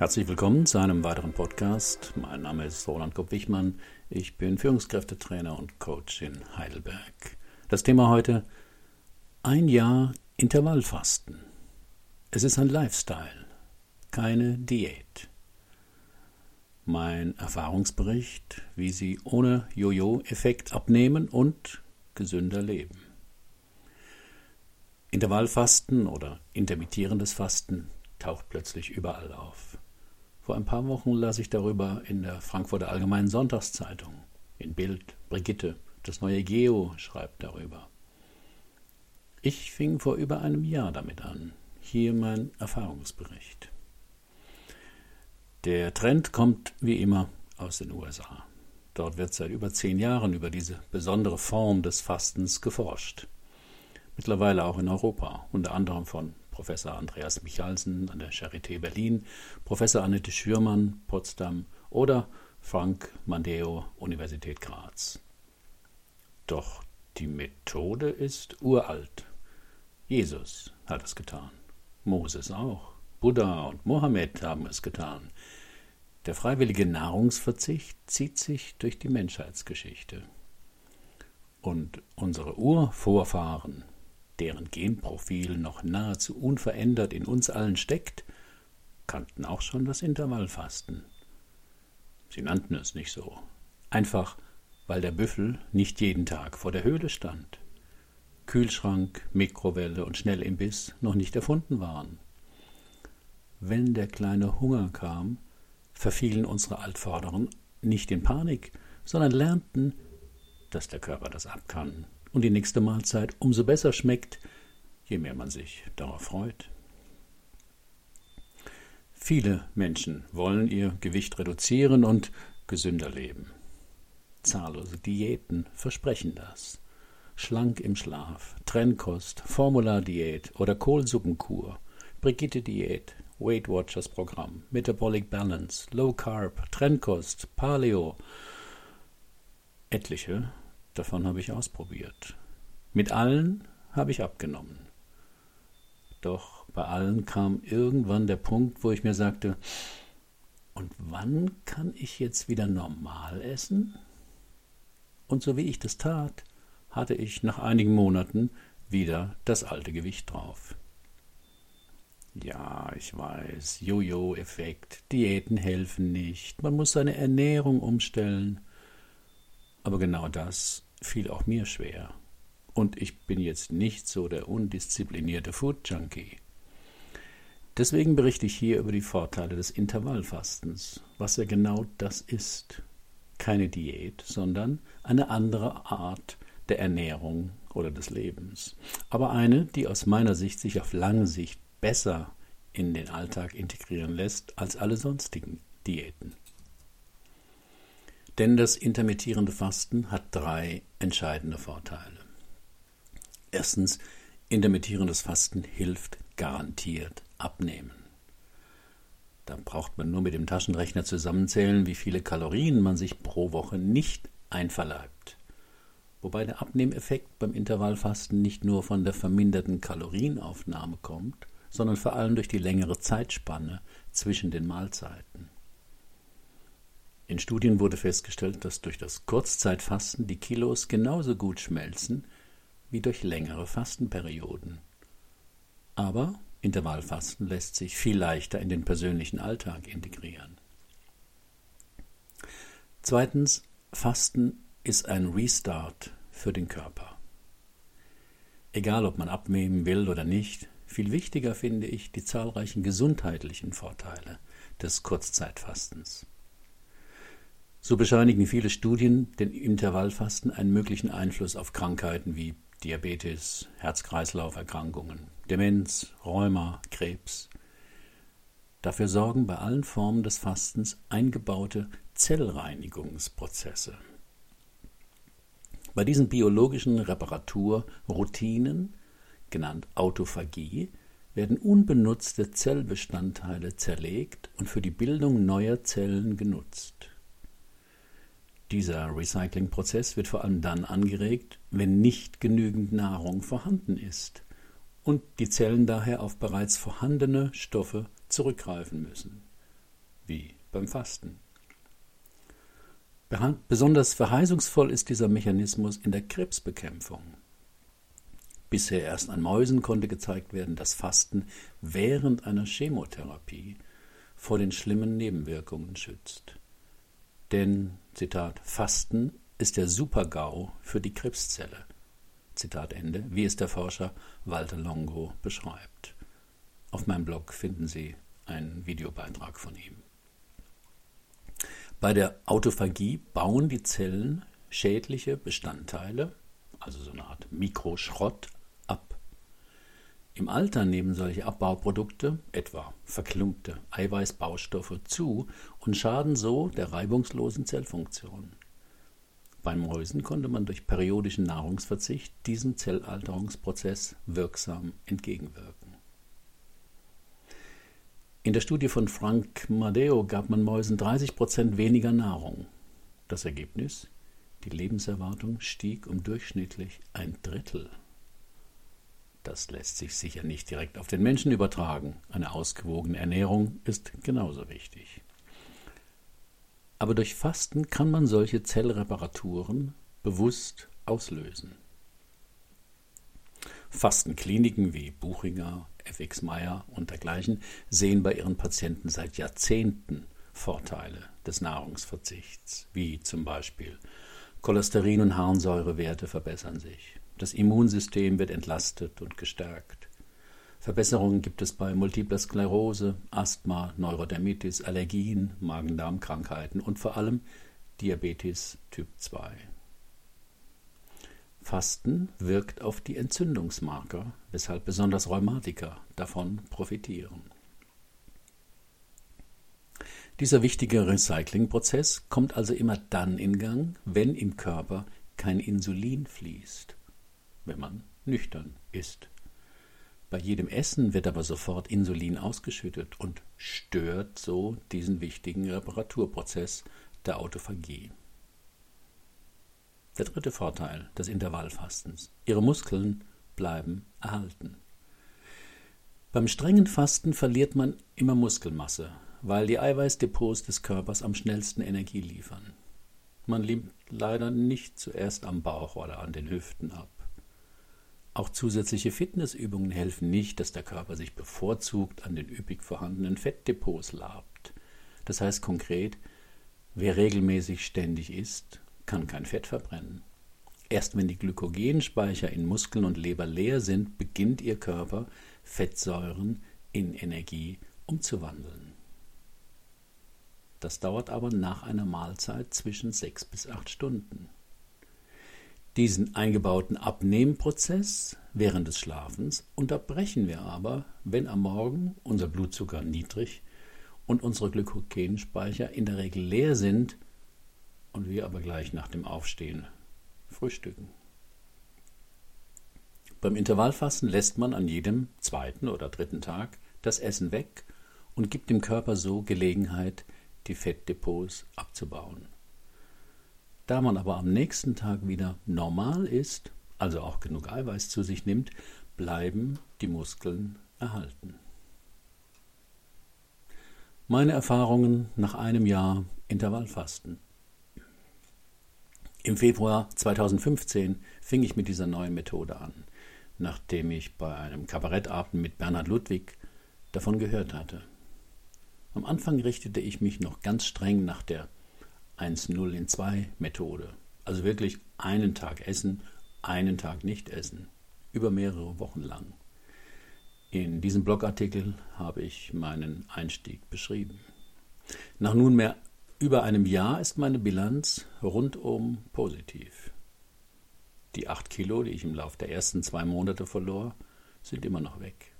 Herzlich willkommen zu einem weiteren Podcast. Mein Name ist Roland Kopp-Wichmann. Ich bin Führungskräftetrainer und Coach in Heidelberg. Das Thema heute: Ein Jahr Intervallfasten. Es ist ein Lifestyle, keine Diät. Mein Erfahrungsbericht, wie Sie ohne Jojo-Effekt abnehmen und gesünder leben. Intervallfasten oder intermittierendes Fasten taucht plötzlich überall auf. Vor ein paar Wochen las ich darüber in der Frankfurter Allgemeinen Sonntagszeitung. In Bild, Brigitte, das neue Geo schreibt darüber. Ich fing vor über einem Jahr damit an. Hier mein Erfahrungsbericht. Der Trend kommt wie immer aus den USA. Dort wird seit über zehn Jahren über diese besondere Form des Fastens geforscht. Mittlerweile auch in Europa, unter anderem von Professor Andreas Michalsen an der Charité Berlin, Professor Annette Schürmann, Potsdam oder Frank Mandeo, Universität Graz. Doch die Methode ist uralt. Jesus hat es getan. Moses auch. Buddha und Mohammed haben es getan. Der freiwillige Nahrungsverzicht zieht sich durch die Menschheitsgeschichte. Und unsere Urvorfahren deren Genprofil noch nahezu unverändert in uns allen steckt, kannten auch schon das Intervallfasten. Sie nannten es nicht so, einfach weil der Büffel nicht jeden Tag vor der Höhle stand. Kühlschrank, Mikrowelle und Schnellimbiss noch nicht erfunden waren. Wenn der kleine Hunger kam, verfielen unsere Altvorderen nicht in Panik, sondern lernten, dass der Körper das abkann und die nächste Mahlzeit umso besser schmeckt, je mehr man sich darauf freut. Viele Menschen wollen ihr Gewicht reduzieren und gesünder leben. Zahllose Diäten versprechen das. Schlank im Schlaf, Trennkost, Formulardiät oder Kohlsuppenkur, Brigitte-Diät, Weight Watchers Programm, Metabolic Balance, Low Carb, Trennkost, Paleo. Etliche davon habe ich ausprobiert. Mit allen habe ich abgenommen. Doch bei allen kam irgendwann der Punkt, wo ich mir sagte, und wann kann ich jetzt wieder normal essen? Und so wie ich das tat, hatte ich nach einigen Monaten wieder das alte Gewicht drauf. Ja, ich weiß, Jojo-Effekt, Diäten helfen nicht, man muss seine Ernährung umstellen. Aber genau das fiel auch mir schwer. Und ich bin jetzt nicht so der undisziplinierte Food-Junkie. Deswegen berichte ich hier über die Vorteile des Intervallfastens, was ja genau das ist. Keine Diät, sondern eine andere Art der Ernährung oder des Lebens. Aber eine, die aus meiner Sicht sich auf lange Sicht besser in den Alltag integrieren lässt als alle sonstigen Diäten. Denn das intermittierende Fasten hat drei entscheidende Vorteile. Erstens, intermittierendes Fasten hilft garantiert abnehmen. Da braucht man nur mit dem Taschenrechner zusammenzählen, wie viele Kalorien man sich pro Woche nicht einverleibt. Wobei der Abnehmeffekt beim Intervallfasten nicht nur von der verminderten Kalorienaufnahme kommt, sondern vor allem durch die längere Zeitspanne zwischen den Mahlzeiten. In Studien wurde festgestellt, dass durch das Kurzzeitfasten die Kilos genauso gut schmelzen wie durch längere Fastenperioden. Aber Intervallfasten lässt sich viel leichter in den persönlichen Alltag integrieren. Zweitens, Fasten ist ein Restart für den Körper. Egal, ob man abnehmen will oder nicht, viel wichtiger finde ich die zahlreichen gesundheitlichen Vorteile des Kurzzeitfastens. So bescheinigen viele Studien den Intervallfasten einen möglichen Einfluss auf Krankheiten wie Diabetes, Herz-Kreislauf-Erkrankungen, Demenz, Rheuma, Krebs. Dafür sorgen bei allen Formen des Fastens eingebaute Zellreinigungsprozesse. Bei diesen biologischen Reparaturroutinen, genannt Autophagie, werden unbenutzte Zellbestandteile zerlegt und für die Bildung neuer Zellen genutzt. Dieser Recyclingprozess wird vor allem dann angeregt, wenn nicht genügend Nahrung vorhanden ist und die Zellen daher auf bereits vorhandene Stoffe zurückgreifen müssen. wie beim Fasten. Besonders verheißungsvoll ist dieser Mechanismus in der Krebsbekämpfung. Bisher erst an Mäusen konnte gezeigt werden, dass Fasten während einer Chemotherapie vor den schlimmen Nebenwirkungen schützt. Denn, Zitat, Fasten ist der Supergau für die Krebszelle. Zitat Ende, wie es der Forscher Walter Longo beschreibt. Auf meinem Blog finden Sie einen Videobeitrag von ihm. Bei der Autophagie bauen die Zellen schädliche Bestandteile, also so eine Art Mikroschrott, ab. Im Alter nehmen solche Abbauprodukte, etwa verklumpte Eiweißbaustoffe, zu und schaden so der reibungslosen Zellfunktion. Bei Mäusen konnte man durch periodischen Nahrungsverzicht diesem Zellalterungsprozess wirksam entgegenwirken. In der Studie von Frank Madeo gab man Mäusen 30 Prozent weniger Nahrung. Das Ergebnis? Die Lebenserwartung stieg um durchschnittlich ein Drittel. Das lässt sich sicher nicht direkt auf den Menschen übertragen. Eine ausgewogene Ernährung ist genauso wichtig. Aber durch Fasten kann man solche Zellreparaturen bewusst auslösen. Fastenkliniken wie Buchinger, FX Meyer und dergleichen sehen bei ihren Patienten seit Jahrzehnten Vorteile des Nahrungsverzichts, wie zum Beispiel Cholesterin- und Harnsäurewerte verbessern sich, das Immunsystem wird entlastet und gestärkt, Verbesserungen gibt es bei multipler Sklerose, Asthma, Neurodermitis, Allergien, Magen-Darm-Krankheiten und vor allem Diabetes Typ 2. Fasten wirkt auf die Entzündungsmarker, weshalb besonders Rheumatiker davon profitieren. Dieser wichtige Recyclingprozess kommt also immer dann in Gang, wenn im Körper kein Insulin fließt, wenn man nüchtern ist. Bei jedem Essen wird aber sofort Insulin ausgeschüttet und stört so diesen wichtigen Reparaturprozess der Autophagie. Der dritte Vorteil des Intervallfastens. Ihre Muskeln bleiben erhalten. Beim strengen Fasten verliert man immer Muskelmasse, weil die Eiweißdepots des Körpers am schnellsten Energie liefern. Man nimmt leider nicht zuerst am Bauch oder an den Hüften ab. Auch zusätzliche Fitnessübungen helfen nicht, dass der Körper sich bevorzugt an den üppig vorhandenen Fettdepots labt. Das heißt konkret, wer regelmäßig ständig isst, kann kein Fett verbrennen. Erst wenn die Glykogenspeicher in Muskeln und Leber leer sind, beginnt ihr Körper, Fettsäuren in Energie umzuwandeln. Das dauert aber nach einer Mahlzeit zwischen sechs bis acht Stunden. Diesen eingebauten Abnehmprozess während des Schlafens unterbrechen wir aber, wenn am Morgen unser Blutzucker niedrig und unsere Glykogenspeicher in der Regel leer sind und wir aber gleich nach dem Aufstehen frühstücken. Beim Intervallfasten lässt man an jedem zweiten oder dritten Tag das Essen weg und gibt dem Körper so Gelegenheit, die Fettdepots abzubauen. Da man aber am nächsten Tag wieder normal ist, also auch genug Eiweiß zu sich nimmt, bleiben die Muskeln erhalten. Meine Erfahrungen nach einem Jahr Intervallfasten. Im Februar 2015 fing ich mit dieser neuen Methode an, nachdem ich bei einem Kabarettabend mit Bernhard Ludwig davon gehört hatte. Am Anfang richtete ich mich noch ganz streng nach der 1-0 in 2 Methode. Also wirklich einen Tag essen, einen Tag nicht essen. Über mehrere Wochen lang. In diesem Blogartikel habe ich meinen Einstieg beschrieben. Nach nunmehr über einem Jahr ist meine Bilanz rundum positiv. Die 8 Kilo, die ich im Laufe der ersten zwei Monate verlor, sind immer noch weg.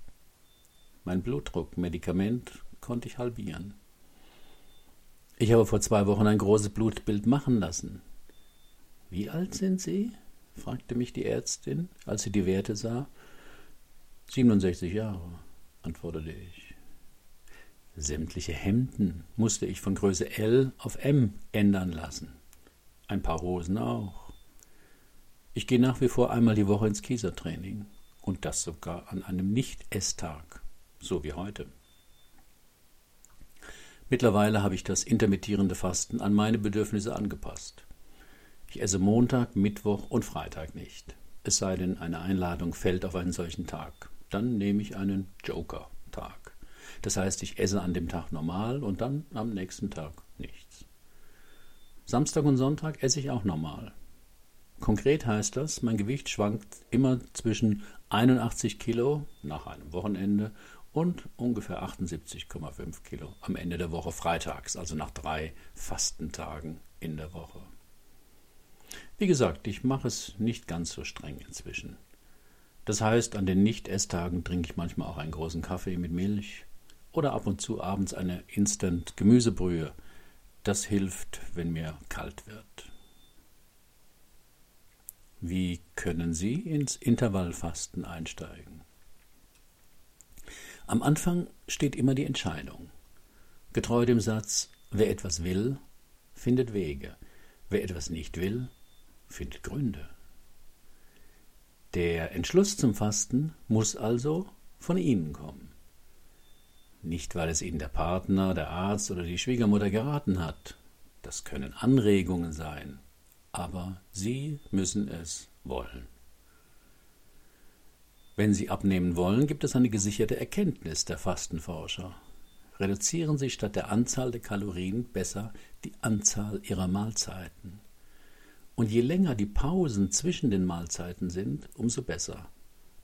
Mein Blutdruck, Medikament konnte ich halbieren. Ich habe vor zwei Wochen ein großes Blutbild machen lassen. Wie alt sind Sie? fragte mich die Ärztin, als sie die Werte sah. 67 Jahre, antwortete ich. Sämtliche Hemden musste ich von Größe L auf M ändern lassen. Ein paar Hosen auch. Ich gehe nach wie vor einmal die Woche ins Kiesertraining. Und das sogar an einem Nicht-Esstag, so wie heute. Mittlerweile habe ich das intermittierende Fasten an meine Bedürfnisse angepasst. Ich esse Montag, Mittwoch und Freitag nicht. Es sei denn, eine Einladung fällt auf einen solchen Tag. Dann nehme ich einen Joker-Tag. Das heißt, ich esse an dem Tag normal und dann am nächsten Tag nichts. Samstag und Sonntag esse ich auch normal. Konkret heißt das, mein Gewicht schwankt immer zwischen 81 Kilo nach einem Wochenende und ungefähr 78,5 Kilo am Ende der Woche freitags, also nach drei Fastentagen in der Woche. Wie gesagt, ich mache es nicht ganz so streng inzwischen. Das heißt, an den Nicht-Esstagen trinke ich manchmal auch einen großen Kaffee mit Milch oder ab und zu abends eine Instant-Gemüsebrühe. Das hilft, wenn mir kalt wird. Wie können Sie ins Intervallfasten einsteigen? Am Anfang steht immer die Entscheidung. Getreu dem Satz, wer etwas will, findet Wege, wer etwas nicht will, findet Gründe. Der Entschluss zum Fasten muss also von Ihnen kommen. Nicht, weil es Ihnen der Partner, der Arzt oder die Schwiegermutter geraten hat. Das können Anregungen sein, aber Sie müssen es wollen. Wenn Sie abnehmen wollen, gibt es eine gesicherte Erkenntnis der Fastenforscher. Reduzieren Sie statt der Anzahl der Kalorien besser die Anzahl Ihrer Mahlzeiten. Und je länger die Pausen zwischen den Mahlzeiten sind, umso besser.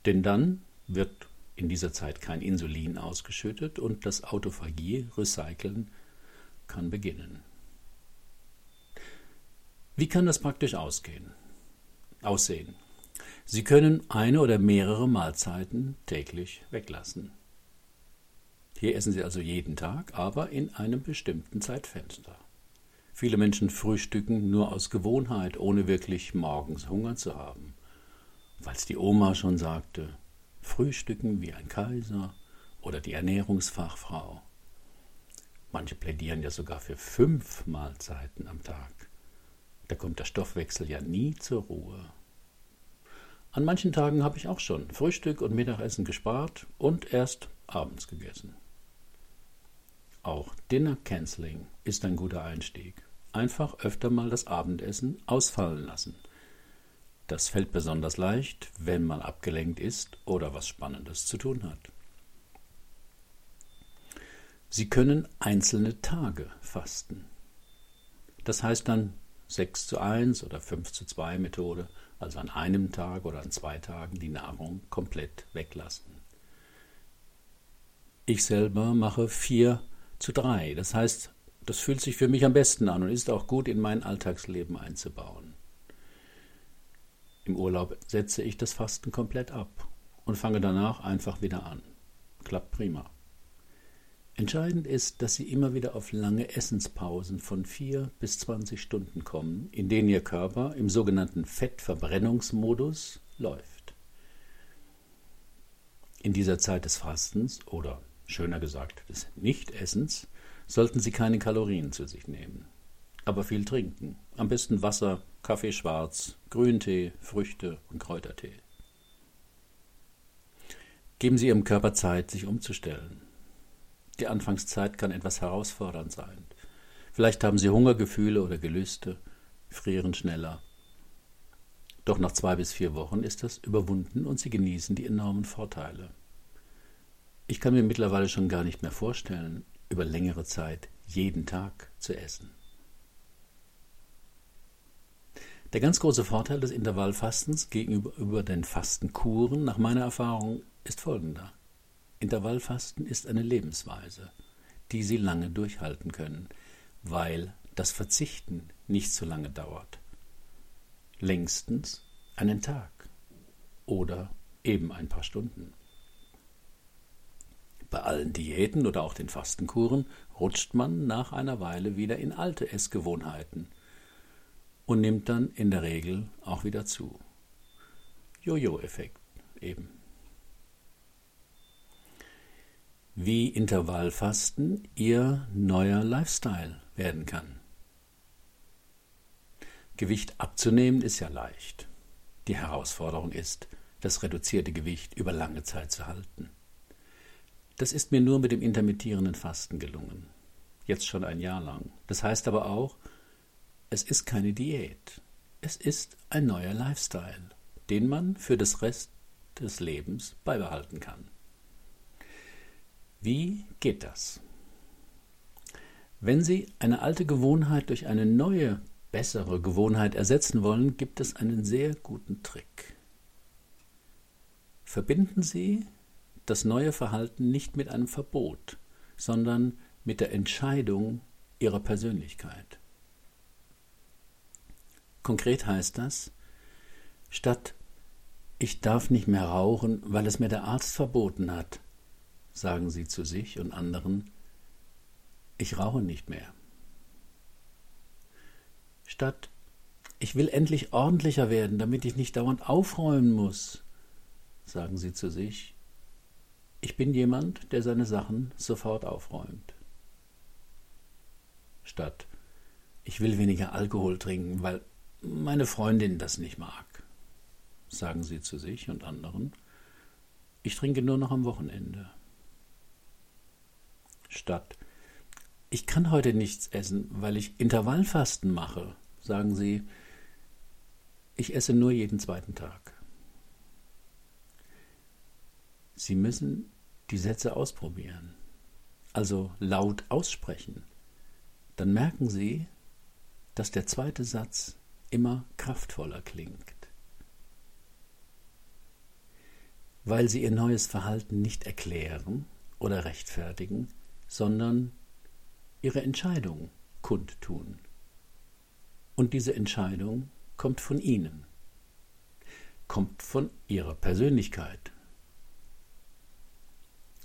Denn dann wird in dieser Zeit kein Insulin ausgeschüttet und das Autophagie, Recyceln, kann beginnen. Wie kann das praktisch ausgehen? Aussehen. Sie können eine oder mehrere Mahlzeiten täglich weglassen. Hier essen Sie also jeden Tag, aber in einem bestimmten Zeitfenster. Viele Menschen frühstücken nur aus Gewohnheit, ohne wirklich morgens Hunger zu haben. Falls die Oma schon sagte, Frühstücken wie ein Kaiser oder die Ernährungsfachfrau. Manche plädieren ja sogar für fünf Mahlzeiten am Tag. Da kommt der Stoffwechsel ja nie zur Ruhe. An manchen Tagen habe ich auch schon Frühstück und Mittagessen gespart und erst abends gegessen. Auch Dinner Canceling ist ein guter Einstieg. Einfach öfter mal das Abendessen ausfallen lassen. Das fällt besonders leicht, wenn man abgelenkt ist oder was Spannendes zu tun hat. Sie können einzelne Tage fasten. Das heißt dann 6 zu 1 oder 5 zu 2 Methode, also an einem Tag oder an zwei Tagen die Nahrung komplett weglassen. Ich selber mache 4 zu 3, das heißt, das fühlt sich für mich am besten an und ist auch gut in mein Alltagsleben einzubauen. Im Urlaub setze ich das Fasten komplett ab und fange danach einfach wieder an. Klappt prima. Entscheidend ist, dass Sie immer wieder auf lange Essenspausen von 4 bis 20 Stunden kommen, in denen Ihr Körper im sogenannten Fettverbrennungsmodus läuft. In dieser Zeit des Fastens oder schöner gesagt des Nichtessens sollten Sie keine Kalorien zu sich nehmen, aber viel trinken. Am besten Wasser, Kaffee schwarz, Grüntee, Früchte und Kräutertee. Geben Sie Ihrem Körper Zeit, sich umzustellen. Die Anfangszeit kann etwas herausfordernd sein. Vielleicht haben Sie Hungergefühle oder Gelüste, frieren schneller. Doch nach zwei bis vier Wochen ist das überwunden und Sie genießen die enormen Vorteile. Ich kann mir mittlerweile schon gar nicht mehr vorstellen, über längere Zeit jeden Tag zu essen. Der ganz große Vorteil des Intervallfastens gegenüber den Fastenkuren nach meiner Erfahrung ist folgender. Intervallfasten ist eine Lebensweise, die Sie lange durchhalten können, weil das Verzichten nicht so lange dauert. Längstens einen Tag oder eben ein paar Stunden. Bei allen Diäten oder auch den Fastenkuren rutscht man nach einer Weile wieder in alte Essgewohnheiten und nimmt dann in der Regel auch wieder zu. Jojo-Effekt eben. Wie Intervallfasten Ihr neuer Lifestyle werden kann. Gewicht abzunehmen ist ja leicht. Die Herausforderung ist, das reduzierte Gewicht über lange Zeit zu halten. Das ist mir nur mit dem intermittierenden Fasten gelungen. jetzt schon ein Jahr lang. Das heißt aber auch, es ist keine Diät. Es ist ein neuer Lifestyle, den man für das Rest des Lebens beibehalten kann. Wie geht das? Wenn Sie eine alte Gewohnheit durch eine neue, bessere Gewohnheit ersetzen wollen, gibt es einen sehr guten Trick. Verbinden Sie das neue Verhalten nicht mit einem Verbot, sondern mit der Entscheidung Ihrer Persönlichkeit. Konkret heißt das, statt ich darf nicht mehr rauchen, weil es mir der Arzt verboten hat, sagen Sie zu sich und anderen, ich rauche nicht mehr. Statt ich will endlich ordentlicher werden, damit ich nicht dauernd aufräumen muss, sagen Sie zu sich, ich bin jemand, der seine Sachen sofort aufräumt. Statt ich will weniger Alkohol trinken, weil meine Freundin das nicht mag, sagen Sie zu sich und anderen, ich trinke nur noch am Wochenende. Statt ich kann heute nichts essen, weil ich Intervallfasten mache, sagen Sie, ich esse nur jeden zweiten Tag. Sie müssen die Sätze ausprobieren, also laut aussprechen. Dann merken Sie, dass der zweite Satz immer kraftvoller klingt. Weil Sie Ihr neues Verhalten nicht erklären oder rechtfertigen, sondern ihre Entscheidung kundtun. Und diese Entscheidung kommt von Ihnen, kommt von Ihrer Persönlichkeit.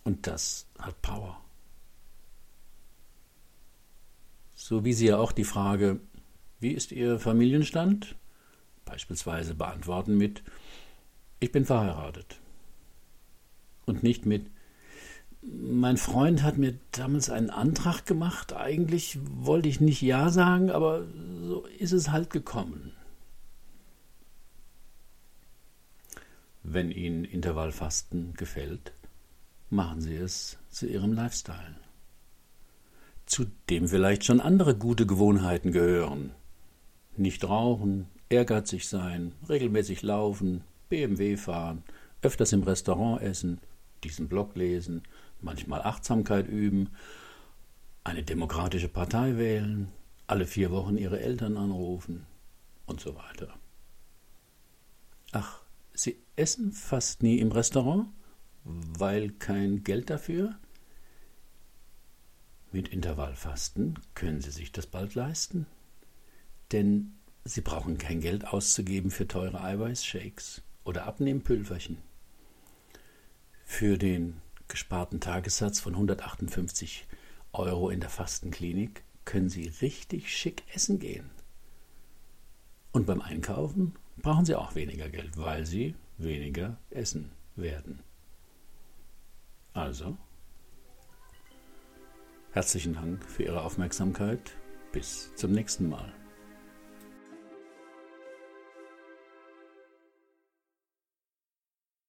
Und das hat Power. So wie Sie ja auch die Frage, wie ist Ihr Familienstand? beispielsweise beantworten mit, ich bin verheiratet. Und nicht mit, mein Freund hat mir damals einen Antrag gemacht. Eigentlich wollte ich nicht Ja sagen, aber so ist es halt gekommen. Wenn Ihnen Intervallfasten gefällt, machen Sie es zu Ihrem Lifestyle. Zu dem vielleicht schon andere gute Gewohnheiten gehören. Nicht rauchen, ehrgeizig sein, regelmäßig laufen, BMW fahren, öfters im Restaurant essen, diesen Blog lesen, manchmal Achtsamkeit üben, eine demokratische Partei wählen, alle vier Wochen ihre Eltern anrufen und so weiter. Ach, Sie essen fast nie im Restaurant, weil kein Geld dafür? Mit Intervallfasten können Sie sich das bald leisten, denn Sie brauchen kein Geld auszugeben für teure Eiweißshakes oder Abnehmpülverchen. Für den gesparten Tagessatz von 158 Euro in der Fastenklinik können Sie richtig schick essen gehen. Und beim Einkaufen brauchen Sie auch weniger Geld, weil Sie weniger essen werden. Also, herzlichen Dank für Ihre Aufmerksamkeit. Bis zum nächsten Mal.